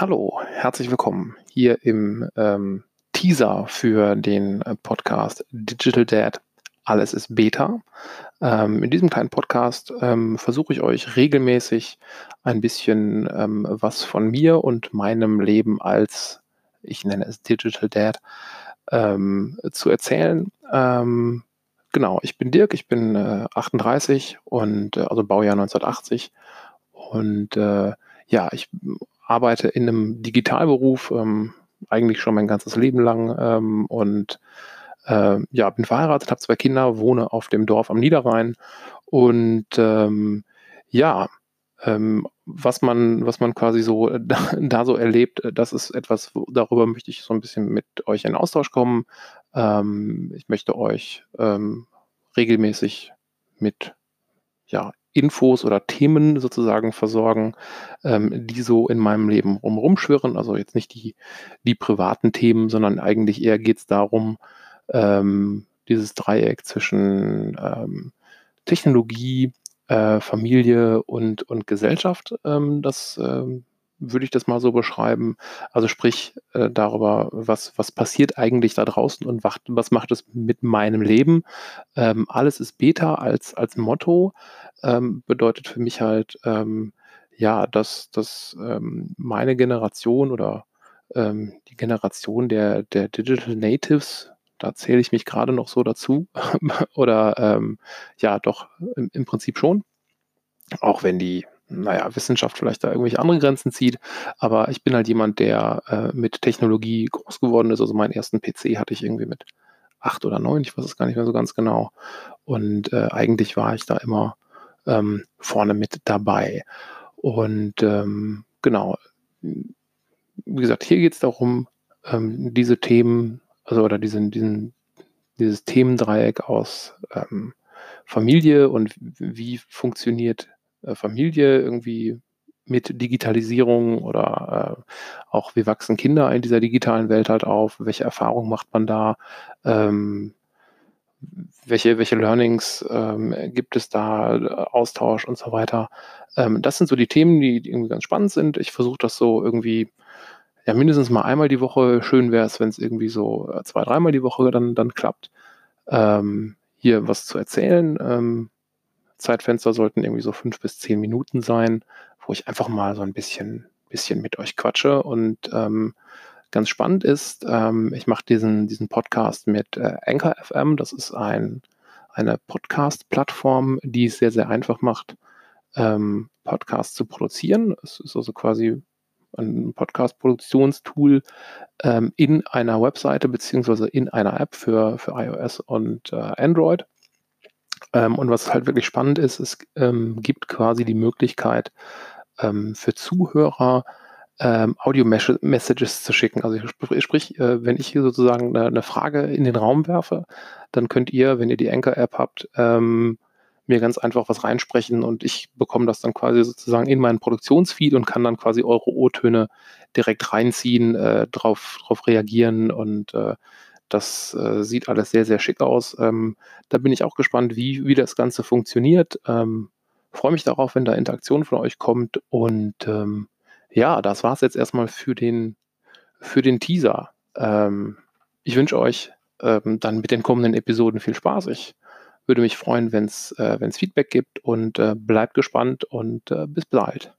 Hallo, herzlich willkommen hier im ähm, Teaser für den äh, Podcast Digital Dad. Alles ist Beta. Ähm, in diesem kleinen Podcast ähm, versuche ich euch regelmäßig ein bisschen ähm, was von mir und meinem Leben als, ich nenne es Digital Dad, ähm, zu erzählen. Ähm, genau, ich bin Dirk, ich bin äh, 38 und äh, also Baujahr 1980 und äh, ja, ich arbeite in einem Digitalberuf, ähm, eigentlich schon mein ganzes Leben lang ähm, und äh, ja, bin verheiratet, habe zwei Kinder, wohne auf dem Dorf am Niederrhein und ähm, ja, ähm, was man, was man quasi so äh, da, da, so erlebt, äh, das ist etwas, darüber möchte ich so ein bisschen mit euch in Austausch kommen. Ähm, ich möchte euch ähm, regelmäßig mit ja, Infos oder Themen sozusagen versorgen, ähm, die so in meinem Leben rum rumschwirren. Also jetzt nicht die, die privaten Themen, sondern eigentlich eher geht es darum, ähm, dieses Dreieck zwischen ähm, Technologie, äh, Familie und, und Gesellschaft, ähm, das ähm, würde ich das mal so beschreiben. Also sprich äh, darüber, was, was passiert eigentlich da draußen und was, was macht es mit meinem Leben. Ähm, alles ist Beta als, als Motto ähm, bedeutet für mich halt, ähm, ja, dass, dass ähm, meine Generation oder ähm, die Generation der, der Digital Natives, da zähle ich mich gerade noch so dazu, oder ähm, ja, doch im, im Prinzip schon, auch wenn die naja, Wissenschaft vielleicht da irgendwelche andere Grenzen zieht. Aber ich bin halt jemand, der äh, mit Technologie groß geworden ist. Also meinen ersten PC hatte ich irgendwie mit acht oder neun, ich weiß es gar nicht mehr so ganz genau. Und äh, eigentlich war ich da immer ähm, vorne mit dabei. Und ähm, genau, wie gesagt, hier geht es darum, ähm, diese Themen, also oder diesen, diesen, dieses Themendreieck aus ähm, Familie und wie funktioniert Familie irgendwie mit Digitalisierung oder äh, auch wie wachsen Kinder in dieser digitalen Welt halt auf, welche Erfahrungen macht man da, ähm, welche, welche Learnings ähm, gibt es da, Austausch und so weiter. Ähm, das sind so die Themen, die, irgendwie ganz spannend sind. Ich versuche das so irgendwie, ja, mindestens mal einmal die Woche. Schön wäre es, wenn es irgendwie so äh, zwei, dreimal die Woche dann, dann klappt, ähm, hier was zu erzählen. Zeitfenster sollten irgendwie so fünf bis zehn Minuten sein, wo ich einfach mal so ein bisschen, bisschen mit euch quatsche und ähm, ganz spannend ist, ähm, ich mache diesen, diesen Podcast mit äh, Anchor FM. Das ist ein, eine Podcast-Plattform, die es sehr, sehr einfach macht, ähm, Podcasts zu produzieren. Es ist also quasi ein Podcast-Produktionstool ähm, in einer Webseite beziehungsweise in einer App für, für iOS und äh, Android. Ähm, und was halt wirklich spannend ist, es ähm, gibt quasi die Möglichkeit ähm, für Zuhörer, ähm, Audio-Messages zu schicken. Also sprich, sprich äh, wenn ich hier sozusagen eine, eine, Frage in den Raum werfe, dann könnt ihr, wenn ihr die Anchor-App habt, ähm, mir ganz einfach was reinsprechen und ich bekomme das dann quasi sozusagen in meinen Produktionsfeed und kann dann quasi eure O-Töne direkt reinziehen, äh, drauf, drauf reagieren und äh, das äh, sieht alles sehr, sehr schick aus. Ähm, da bin ich auch gespannt, wie, wie das Ganze funktioniert. Ähm, Freue mich darauf, wenn da Interaktion von euch kommt und ähm, ja, das war es jetzt erstmal für den, für den Teaser. Ähm, ich wünsche euch ähm, dann mit den kommenden Episoden viel Spaß. Ich würde mich freuen, wenn es äh, Feedback gibt und äh, bleibt gespannt und äh, bis bald.